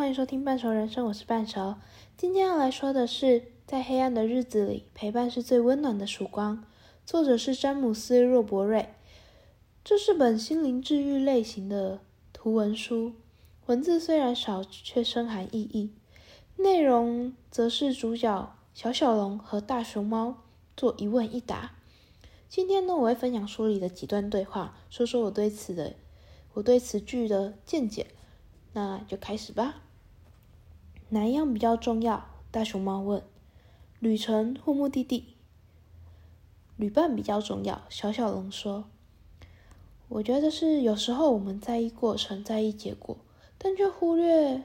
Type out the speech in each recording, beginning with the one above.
欢迎收听半熟人生，我是半熟。今天要来说的是，在黑暗的日子里，陪伴是最温暖的曙光。作者是詹姆斯·若伯瑞。这是本心灵治愈类型的图文书，文字虽然少，却深含意义。内容则是主角小小龙和大熊猫做一问一答。今天呢，我会分享书里的几段对话，说说我对此的我对此句的见解。那就开始吧。哪一样比较重要？大熊猫问。旅程或目的地？旅伴比较重要。小小龙说。我觉得是有时候我们在意过程，在意结果，但却忽略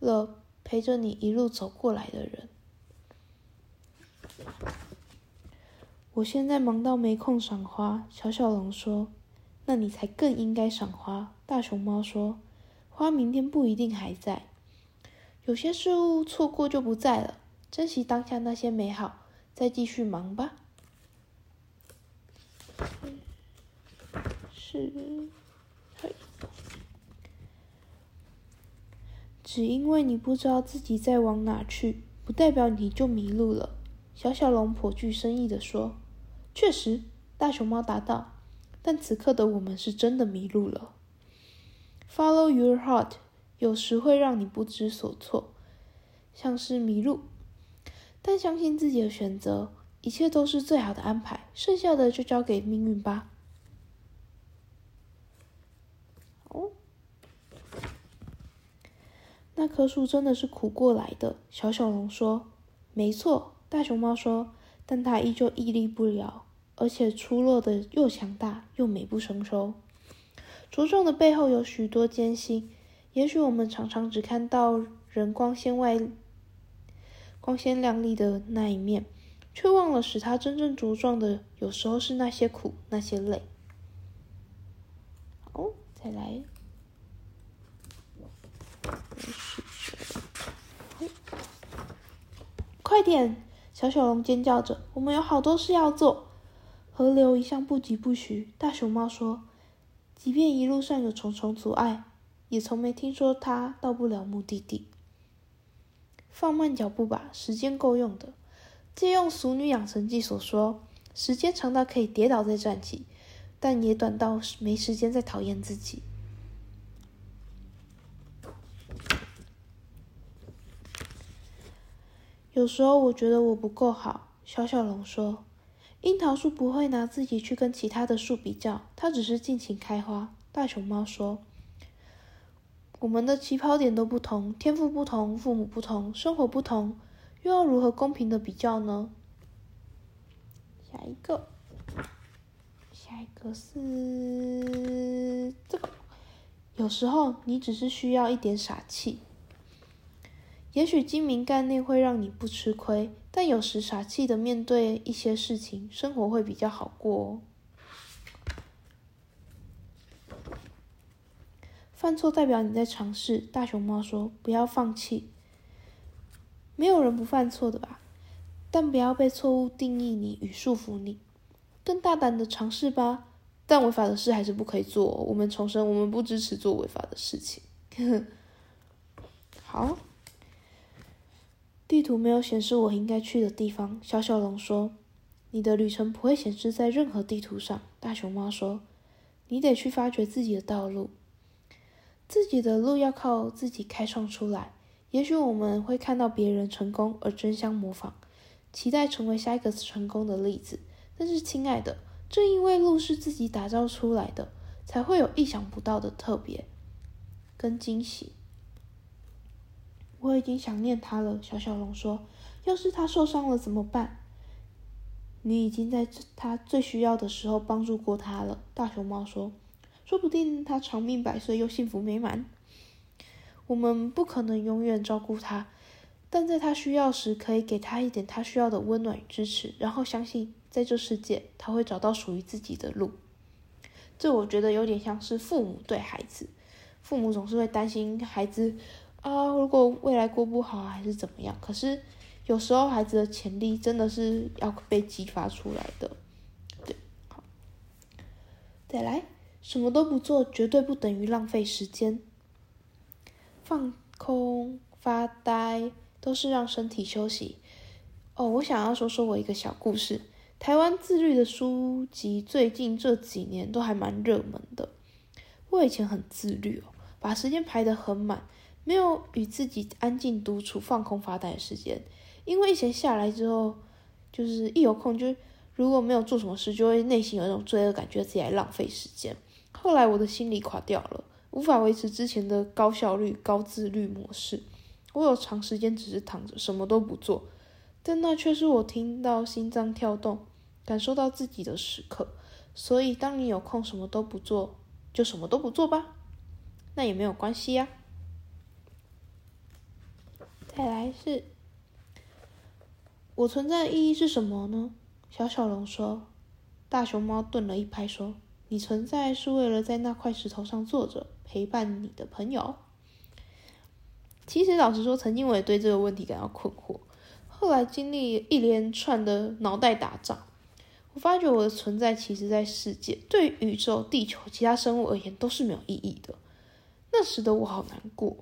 了陪着你一路走过来的人。我现在忙到没空赏花。小小龙说。那你才更应该赏花。大熊猫说。花明天不一定还在，有些事物错过就不在了，珍惜当下那些美好，再继续忙吧。是，只因为你不知道自己在往哪去，不代表你就迷路了。小小龙颇具深意的说：“确实。”大熊猫答道：“但此刻的我们是真的迷路了。” Follow your heart，有时会让你不知所措，像是迷路。但相信自己的选择，一切都是最好的安排，剩下的就交给命运吧。哦，那棵树真的是苦过来的。小小龙说：“没错。”大熊猫说：“但它依旧屹立不摇，而且出落的又强大又美不胜收。”茁壮的背后有许多艰辛，也许我们常常只看到人光鲜外、光鲜亮丽的那一面，却忘了使他真正茁壮的，有时候是那些苦、那些累。好，再来，快点！小小龙尖叫着：“我们有好多事要做。”河流一向不疾不徐，大熊猫说。即便一路上有重重阻碍，也从没听说他到不了目的地。放慢脚步吧，时间够用的。借用《俗女养成记》所说，时间长到可以跌倒再站起，但也短到没时间再讨厌自己。有时候我觉得我不够好，小小龙说。樱桃树不会拿自己去跟其他的树比较，它只是尽情开花。大熊猫说：“我们的起跑点都不同，天赋不同，父母不同，生活不同，又要如何公平的比较呢？”下一个，下一个是这个。有时候你只是需要一点傻气。也许精明干练会让你不吃亏，但有时傻气的面对一些事情，生活会比较好过哦。犯错代表你在尝试，大熊猫说：“不要放弃。”没有人不犯错的吧？但不要被错误定义你与束缚你，更大胆的尝试吧。但违法的事还是不可以做。我们重申，我们不支持做违法的事情。好。地图没有显示我应该去的地方，小小龙说：“你的旅程不会显示在任何地图上。”大熊猫说：“你得去发掘自己的道路，自己的路要靠自己开创出来。也许我们会看到别人成功而争相模仿，期待成为下一个成功的例子。但是，亲爱的，正因为路是自己打造出来的，才会有意想不到的特别跟惊喜。”我已经想念他了，小小龙说：“要是他受伤了怎么办？”你已经在他最需要的时候帮助过他了，大熊猫说：“说不定他长命百岁又幸福美满。”我们不可能永远照顾他，但在他需要时可以给他一点他需要的温暖与支持，然后相信在这世界他会找到属于自己的路。这我觉得有点像是父母对孩子，父母总是会担心孩子。啊，如果未来过不好还是怎么样？可是有时候孩子的潜力真的是要被激发出来的。对，好，再来，什么都不做绝对不等于浪费时间。放空、发呆，都是让身体休息。哦，我想要说说我一个小故事。台湾自律的书籍最近这几年都还蛮热门的。我以前很自律哦，把时间排得很满，没有与自己安静独处、放空发呆的时间。因为以前下来之后，就是一有空就如果没有做什么事，就会内心有一种罪恶感，觉自己在浪费时间。后来我的心理垮掉了，无法维持之前的高效率、高自律模式。我有长时间只是躺着什么都不做，但那却是我听到心脏跳动。感受到自己的时刻，所以当你有空什么都不做，就什么都不做吧，那也没有关系呀。再来是，我存在的意义是什么呢？小小龙说。大熊猫顿了一拍说：“你存在是为了在那块石头上坐着，陪伴你的朋友。”其实老实说，曾经我也对这个问题感到困惑，后来经历一连串的脑袋打仗。我发觉我的存在，其实在世界对宇宙、地球、其他生物而言都是没有意义的。那时的我好难过。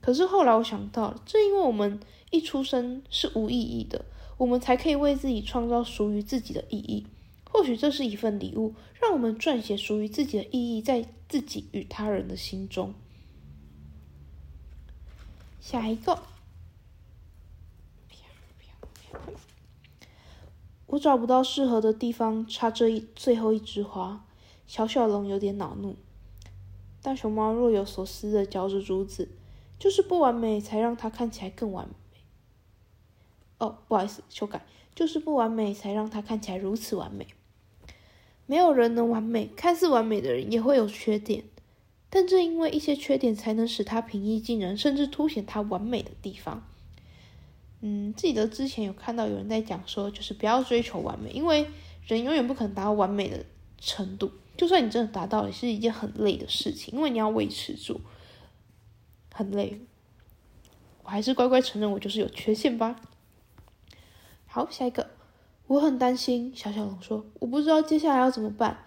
可是后来我想到了，正因为我们一出生是无意义的，我们才可以为自己创造属于自己的意义。或许这是一份礼物，让我们撰写属于自己的意义，在自己与他人的心中。下一个。我找不到适合的地方插这一最后一枝花，小小龙有点恼怒。大熊猫若有所思的嚼着竹子，就是不完美才让它看起来更完美。哦，不好意思，修改，就是不完美才让它看起来如此完美。没有人能完美，看似完美的人也会有缺点，但正因为一些缺点，才能使他平易近人，甚至凸显他完美的地方。嗯，记得之前有看到有人在讲说，就是不要追求完美，因为人永远不可能达到完美的程度。就算你真的达到，也是一件很累的事情，因为你要维持住，很累。我还是乖乖承认我就是有缺陷吧。好，下一个，我很担心。小小龙说：“我不知道接下来要怎么办。”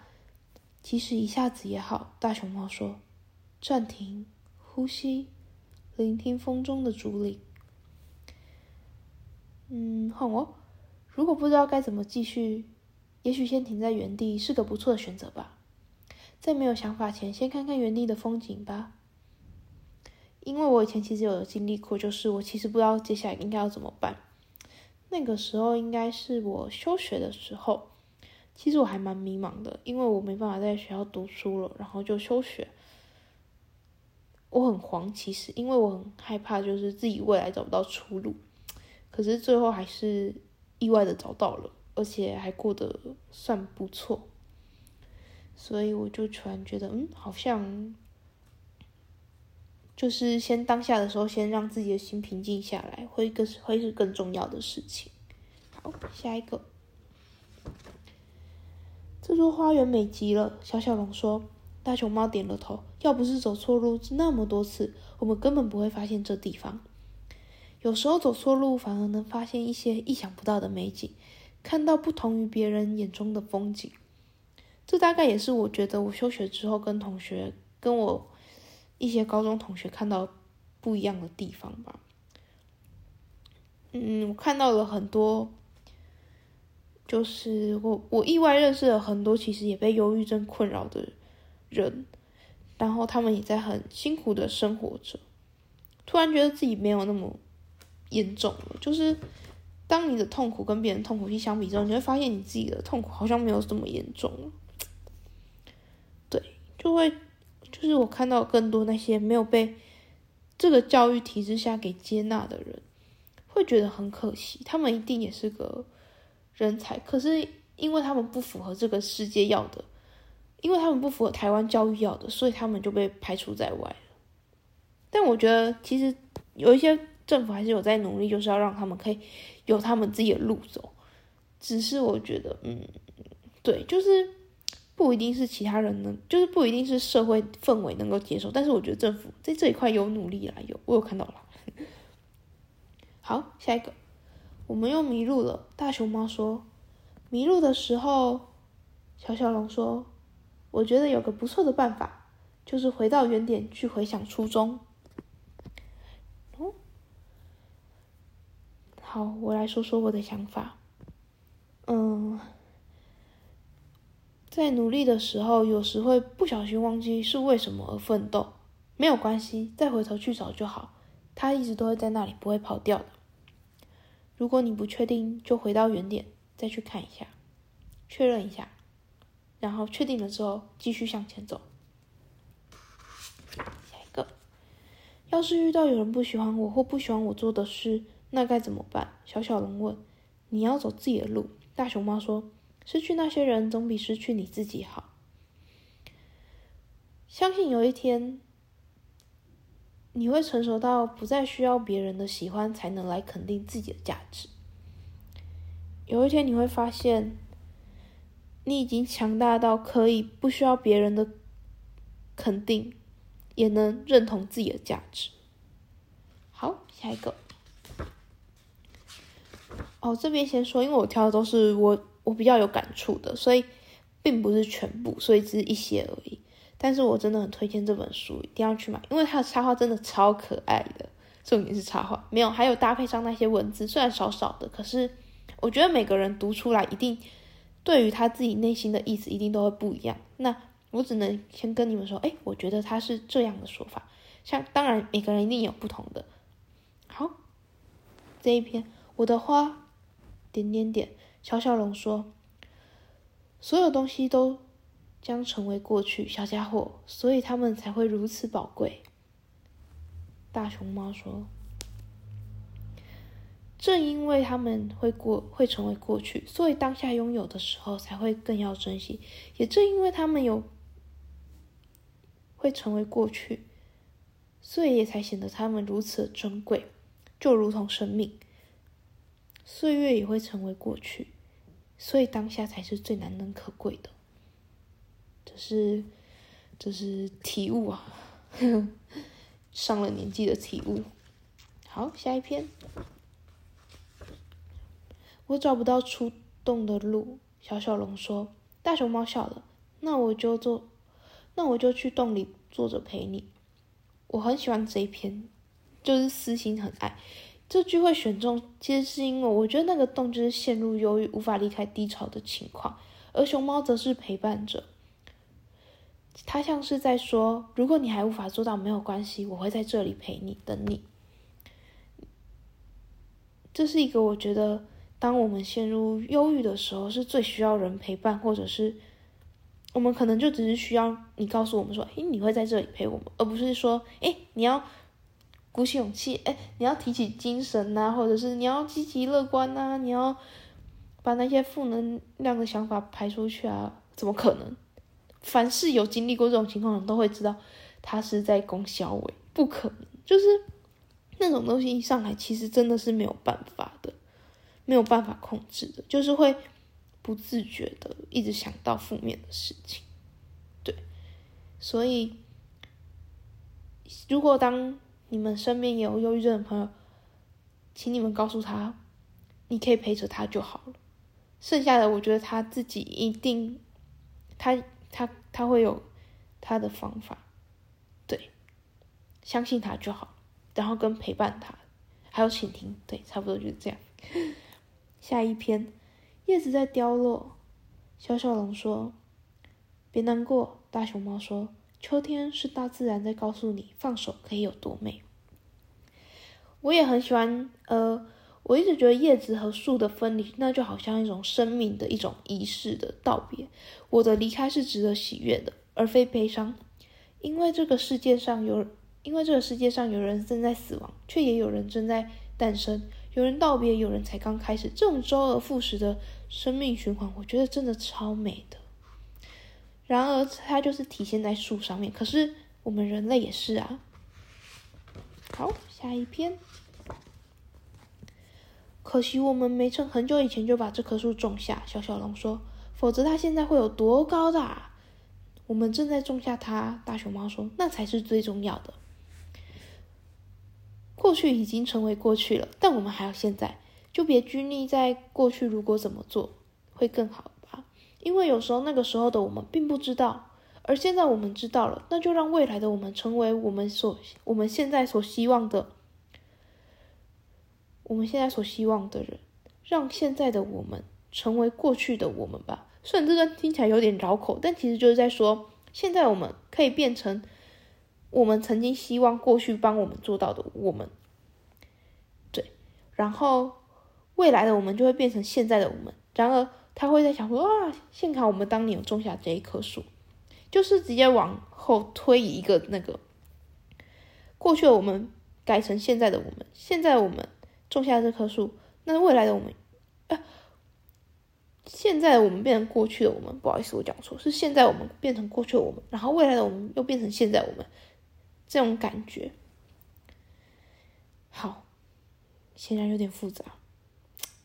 即使一下子也好。大熊猫说：“暂停，呼吸，聆听风中的竹林。”嗯，换我。如果不知道该怎么继续，也许先停在原地是个不错的选择吧。在没有想法前，先看看原地的风景吧。因为我以前其实有经历过，就是我其实不知道接下来应该要怎么办。那个时候应该是我休学的时候，其实我还蛮迷茫的，因为我没办法在学校读书了，然后就休学。我很慌，其实因为我很害怕，就是自己未来找不到出路。可是最后还是意外的找到了，而且还过得算不错，所以我就突然觉得，嗯，好像就是先当下的时候，先让自己的心平静下来，会更会是更重要的事情。好，下一个，这座花园美极了。小小龙说，大熊猫点了头。要不是走错路那么多次，我们根本不会发现这地方。有时候走错路，反而能发现一些意想不到的美景，看到不同于别人眼中的风景。这大概也是我觉得我休学之后跟同学、跟我一些高中同学看到不一样的地方吧。嗯，我看到了很多，就是我我意外认识了很多其实也被忧郁症困扰的人，然后他们也在很辛苦的生活着，突然觉得自己没有那么。严重了，就是当你的痛苦跟别人痛苦去相比之后，你会发现你自己的痛苦好像没有这么严重了。对，就会就是我看到更多那些没有被这个教育体制下给接纳的人，会觉得很可惜。他们一定也是个人才，可是因为他们不符合这个世界要的，因为他们不符合台湾教育要的，所以他们就被排除在外了。但我觉得其实有一些。政府还是有在努力，就是要让他们可以有他们自己的路走。只是我觉得，嗯，对，就是不一定是其他人能，就是不一定是社会氛围能够接受，但是我觉得政府在这一块有努力啦，有我有看到了。好，下一个，我们又迷路了。大熊猫说，迷路的时候，小小龙说，我觉得有个不错的办法，就是回到原点去回想初衷。哦，好，我来说说我的想法。嗯。在努力的时候，有时会不小心忘记是为什么而奋斗，没有关系，再回头去找就好。它一直都会在那里，不会跑掉的。如果你不确定，就回到原点，再去看一下，确认一下，然后确定了之后，继续向前走。下一个，要是遇到有人不喜欢我或不喜欢我做的事，那该怎么办？小小龙问。你要走自己的路。大熊猫说：“失去那些人，总比失去你自己好。相信有一天。”你会成熟到不再需要别人的喜欢才能来肯定自己的价值。有一天你会发现，你已经强大到可以不需要别人的肯定，也能认同自己的价值。好，下一个。哦，这边先说，因为我挑的都是我我比较有感触的，所以并不是全部，所以只是一些而已。但是我真的很推荐这本书，一定要去买，因为它的插画真的超可爱的。重点是插画，没有，还有搭配上那些文字，虽然少少的，可是我觉得每个人读出来，一定对于他自己内心的意思，一定都会不一样。那我只能先跟你们说，哎，我觉得他是这样的说法。像当然每个人一定有不同的。好，这一篇我的花点点点，小小龙说，所有东西都。将成为过去，小家伙，所以他们才会如此宝贵。大熊猫说：“正因为他们会过，会成为过去，所以当下拥有的时候才会更要珍惜。也正因为他们有会成为过去，所以也才显得他们如此珍贵，就如同生命。岁月也会成为过去，所以当下才是最难能可贵的。”这是，这是体悟啊，上了年纪的体悟。好，下一篇。我找不到出洞的路，小小龙说。大熊猫笑了。那我就坐，那我就去洞里坐着陪你。我很喜欢这一篇，就是私心很爱。这句会选中，其实是因为我觉得那个洞就是陷入忧郁、无法离开低潮的情况，而熊猫则是陪伴者。他像是在说：“如果你还无法做到，没有关系，我会在这里陪你，等你。”这是一个我觉得，当我们陷入忧郁的时候，是最需要人陪伴，或者是我们可能就只是需要你告诉我们说：“诶，你会在这里陪我们。”而不是说：“诶，你要鼓起勇气，诶，你要提起精神呐，或者是你要积极乐观呐，你要把那些负能量的想法排出去啊？怎么可能？”凡是有经历过这种情况的人都会知道，他是在攻小伟，不可能，就是那种东西一上来，其实真的是没有办法的，没有办法控制的，就是会不自觉的一直想到负面的事情，对，所以如果当你们身边有忧郁症的朋友，请你们告诉他，你可以陪着他就好了，剩下的我觉得他自己一定，他。他他会有他的方法，对，相信他就好，然后跟陪伴他，还有倾听，对，差不多就是这样。下一篇，叶子在凋落，小小龙说：“别难过。”大熊猫说：“秋天是大自然在告诉你，放手可以有多美。”我也很喜欢，呃。我一直觉得叶子和树的分离，那就好像一种生命的一种仪式的道别。我的离开是值得喜悦的，而非悲伤，因为这个世界上有，因为这个世界上有人正在死亡，却也有人正在诞生。有人道别，有人才刚开始。这种周而复始的生命循环，我觉得真的超美的。然而，它就是体现在树上面。可是我们人类也是啊。好，下一篇。可惜我们没趁很久以前就把这棵树种下，小小龙说。否则它现在会有多高大？我们正在种下它，大熊猫说。那才是最重要的。过去已经成为过去了，但我们还要现在，就别拘泥在过去。如果怎么做会更好？因为有时候那个时候的我们并不知道，而现在我们知道了，那就让未来的我们成为我们所我们现在所希望的。我们现在所希望的人，让现在的我们成为过去的我们吧。虽然这段听起来有点绕口，但其实就是在说，现在我们可以变成我们曾经希望过去帮我们做到的我们。对，然后未来的我们就会变成现在的我们。然而，他会在想说啊，幸好我们当年有种下这一棵树，就是直接往后推移一个那个过去的我们改成现在的我们，现在我们。种下这棵树，那未来的我们，呃，现在我们变成过去的我们，不好意思，我讲错，是现在我们变成过去的我们，然后未来的我们又变成现在我们，这种感觉，好，显然有点复杂，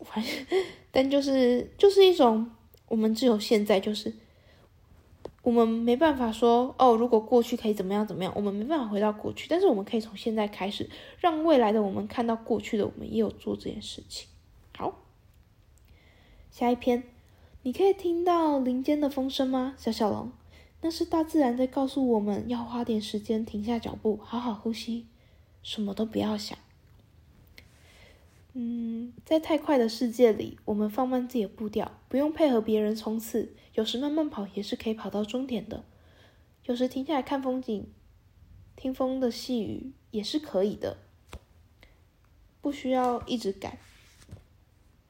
反正，但就是就是一种，我们只有现在就是。我们没办法说哦，如果过去可以怎么样怎么样，我们没办法回到过去，但是我们可以从现在开始，让未来的我们看到过去的我们也有做这件事情。好，下一篇，你可以听到林间的风声吗，小小龙？那是大自然在告诉我们要花点时间停下脚步，好好呼吸，什么都不要想。嗯，在太快的世界里，我们放慢自己的步调，不用配合别人冲刺。有时慢慢跑也是可以跑到终点的，有时停下来看风景、听风的细语也是可以的，不需要一直赶。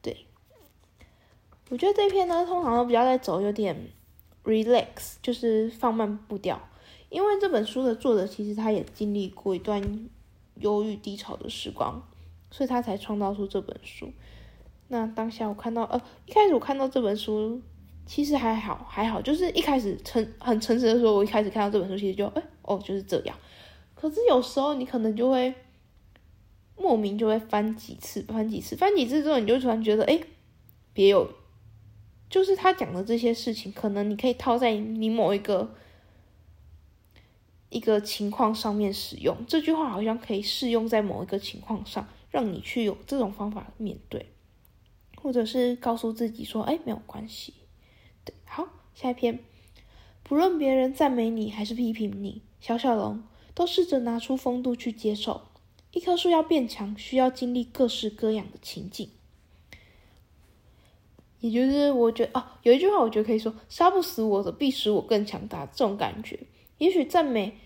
对，我觉得这篇呢，通常都比较在走有点 relax，就是放慢步调。因为这本书的作者其实他也经历过一段忧郁低潮的时光，所以他才创造出这本书。那当下我看到，呃，一开始我看到这本书。其实还好，还好，就是一开始诚很诚实的说，我一开始看到这本书，其实就哎哦就是这样。可是有时候你可能就会莫名就会翻几次，翻几次，翻几次之后，你就突然觉得哎，别有，就是他讲的这些事情，可能你可以套在你某一个一个情况上面使用。这句话好像可以适用在某一个情况上，让你去有这种方法面对，或者是告诉自己说，哎，没有关系。对好，下一篇，不论别人赞美你还是批评你，小小龙都试着拿出风度去接受。一棵树要变强，需要经历各式各样的情境。也就是我觉得哦，有一句话我觉得可以说：杀不死我的，必使我更强大。这种感觉，也许赞美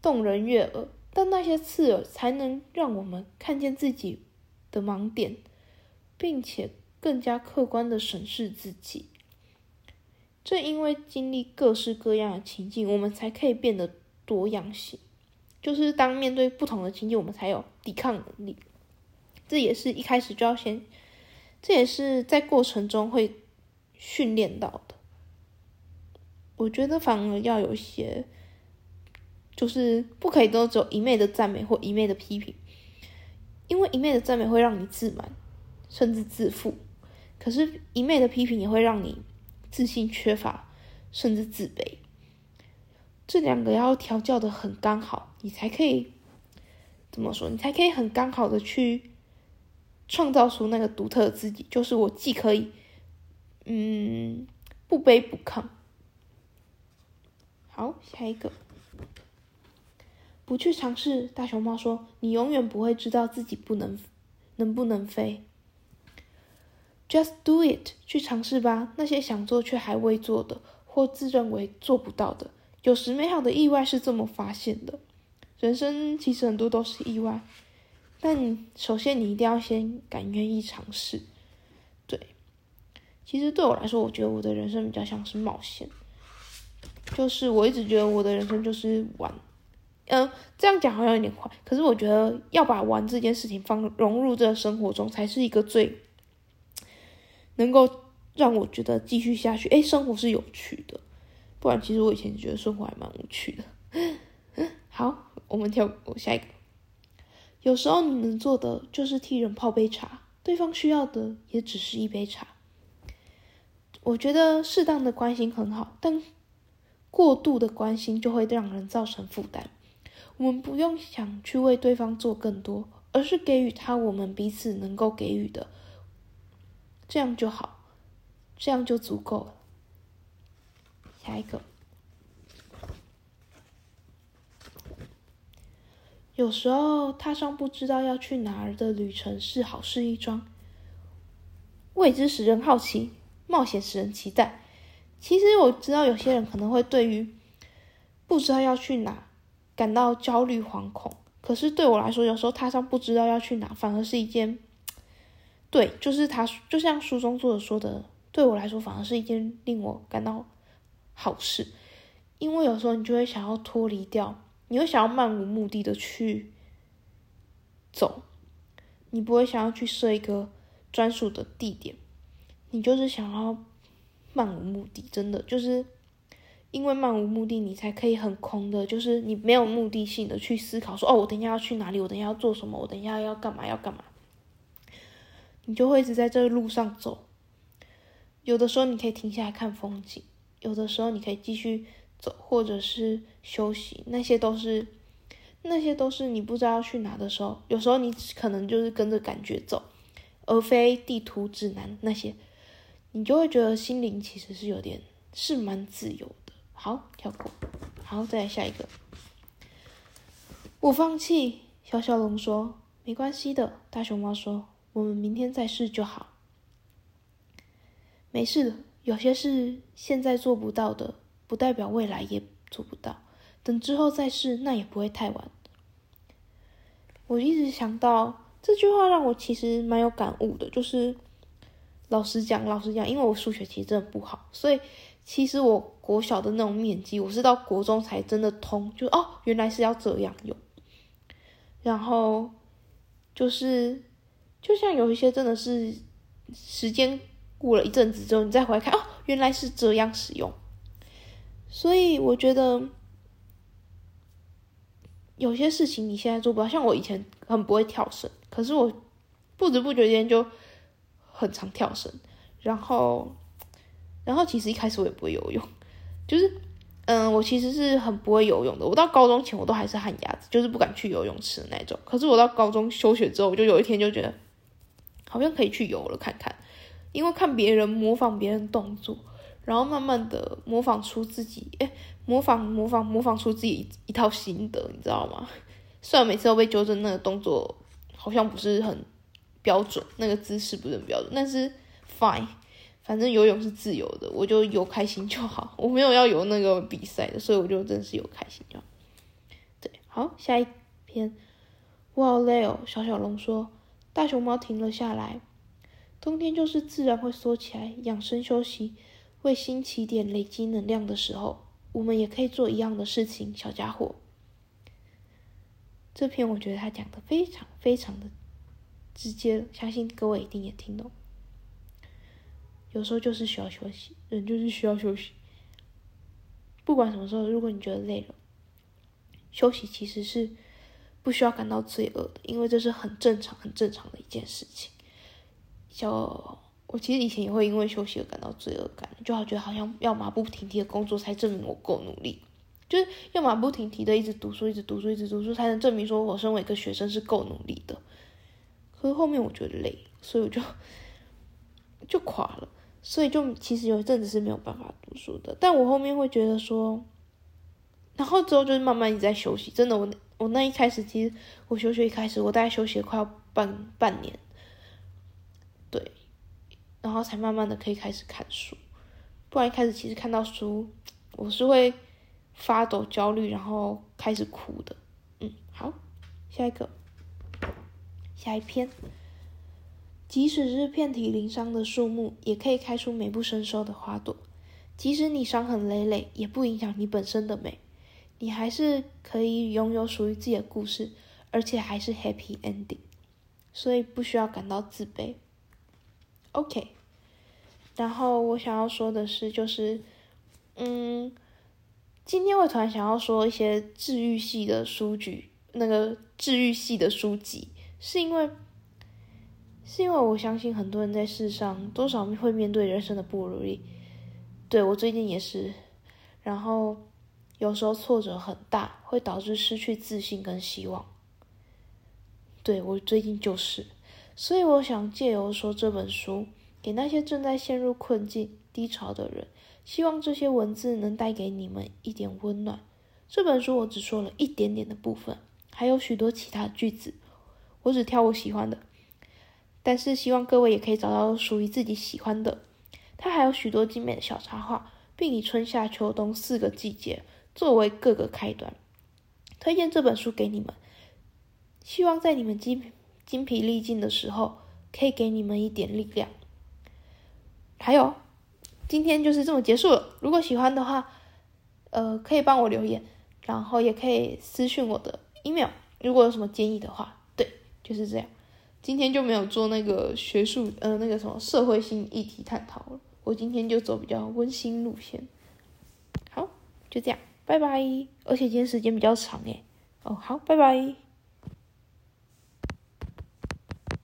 动人悦耳，但那些刺耳才能让我们看见自己的盲点，并且更加客观的审视自己。正因为经历各式各样的情境，我们才可以变得多样性。就是当面对不同的情境，我们才有抵抗力。这也是一开始就要先，这也是在过程中会训练到的。我觉得反而要有些，就是不可以都只有一昧的赞美或一昧的批评，因为一昧的赞美会让你自满，甚至自负；可是，一昧的批评也会让你。自信缺乏，甚至自卑，这两个要调教的很刚好，你才可以怎么说？你才可以很刚好的去创造出那个独特的自己。就是我既可以，嗯，不卑不亢。好，下一个，不去尝试。大熊猫说：“你永远不会知道自己不能，能不能飞。” Just do it，去尝试吧。那些想做却还未做的，或自认为做不到的，有时美好的意外是这么发现的。人生其实很多都是意外，但首先你一定要先敢愿意尝试。对，其实对我来说，我觉得我的人生比较像是冒险。就是我一直觉得我的人生就是玩，嗯，这样讲好像有点快，可是我觉得要把玩这件事情放融入这个生活中，才是一个最。能够让我觉得继续下去，哎，生活是有趣的，不然其实我以前觉得生活还蛮无趣的。好，我们跳下一个。有时候你能做的就是替人泡杯茶，对方需要的也只是一杯茶。我觉得适当的关心很好，但过度的关心就会让人造成负担。我们不用想去为对方做更多，而是给予他我们彼此能够给予的。这样就好，这样就足够了。下一个，有时候踏上不知道要去哪儿的旅程是好事一桩。未知使人好奇，冒险使人期待。其实我知道有些人可能会对于不知道要去哪感到焦虑惶恐，可是对我来说，有时候踏上不知道要去哪，反而是一件，对，就是他就像书中作者说的，对我来说反而是一件令我感到好事，因为有时候你就会想要脱离掉，你会想要漫无目的的去走，你不会想要去设一个专属的地点，你就是想要漫无目的，真的就是。因为漫无目的，你才可以很空的，就是你没有目的性的去思考，说哦，我等一下要去哪里，我等一下要做什么，我等一下要干嘛要干嘛，你就会一直在这路上走。有的时候你可以停下来看风景，有的时候你可以继续走，或者是休息，那些都是那些都是你不知道要去哪的时候，有时候你可能就是跟着感觉走，而非地图指南那些，你就会觉得心灵其实是有点是蛮自由。好，跳过。好，再来下一个。我放弃。小小龙说：“没关系的。”大熊猫说：“我们明天再试就好。”没事的，有些事现在做不到的，不代表未来也做不到。等之后再试，那也不会太晚。我一直想到这句话，让我其实蛮有感悟的。就是老实讲，老实讲，因为我数学其实真的不好，所以。其实我国小的那种面积，我是到国中才真的通，就哦，原来是要这样用。然后就是，就像有一些真的是时间过了一阵子之后，你再回来看，哦，原来是这样使用。所以我觉得有些事情你现在做不到，像我以前很不会跳绳，可是我不知不觉间就很常跳绳，然后。然后其实一开始我也不会游泳，就是，嗯，我其实是很不会游泳的。我到高中前我都还是旱鸭子，就是不敢去游泳池的那种。可是我到高中休学之后，我就有一天就觉得，好像可以去游了看看，因为看别人模仿别人动作，然后慢慢的模仿出自己，哎，模仿模仿模仿出自己一套心得，你知道吗？虽然每次都被纠正那个动作好像不是很标准，那个姿势不是很标准，但是 fine。反正游泳是自由的，我就游开心就好。我没有要游那个比赛的，所以我就真是游开心就好。对，好，下一篇。我好累哦，小小龙说。大熊猫停了下来。冬天就是自然会缩起来，养生休息，为新起点累积能量的时候。我们也可以做一样的事情，小家伙。这篇我觉得他讲的非常非常的直接，相信各位一定也听懂。有时候就是需要休息，人就是需要休息。不管什么时候，如果你觉得累了，休息其实是不需要感到罪恶的，因为这是很正常、很正常的一件事情。就我其实以前也会因为休息而感到罪恶感，就好觉得好像要马不停蹄的工作才证明我够努力，就是要马不停蹄的一直读书、一直读书、一直读书，才能证明说我身为一个学生是够努力的。可是后面我觉得累，所以我就就垮了。所以就其实有一阵子是没有办法读书的，但我后面会觉得说，然后之后就是慢慢一直在休息。真的，我我那一开始其实我休学一开始，我大概休息了快要半半年，对，然后才慢慢的可以开始看书。不然一开始其实看到书，我是会发抖、焦虑，然后开始哭的。嗯，好，下一个，下一篇。即使是遍体鳞伤的树木，也可以开出美不胜收的花朵。即使你伤痕累累，也不影响你本身的美。你还是可以拥有属于自己的故事，而且还是 happy ending。所以不需要感到自卑。OK。然后我想要说的是，就是，嗯，今天我突然想要说一些治愈系的书籍，那个治愈系的书籍，是因为。是因为我相信很多人在世上多少会面对人生的不如意，对我最近也是，然后有时候挫折很大，会导致失去自信跟希望。对我最近就是，所以我想借由说这本书，给那些正在陷入困境、低潮的人，希望这些文字能带给你们一点温暖。这本书我只说了一点点的部分，还有许多其他句子，我只挑我喜欢的。但是希望各位也可以找到属于自己喜欢的。它还有许多精美的小插画，并以春夏秋冬四个季节作为各个开端。推荐这本书给你们，希望在你们精精疲力尽的时候，可以给你们一点力量。还有，今天就是这么结束了。如果喜欢的话，呃，可以帮我留言，然后也可以私信我的 email。如果有什么建议的话，对，就是这样。今天就没有做那个学术，呃，那个什么社会性议题探讨了。我今天就走比较温馨路线。好，就这样，拜拜。而且今天时间比较长诶。哦，好，拜拜。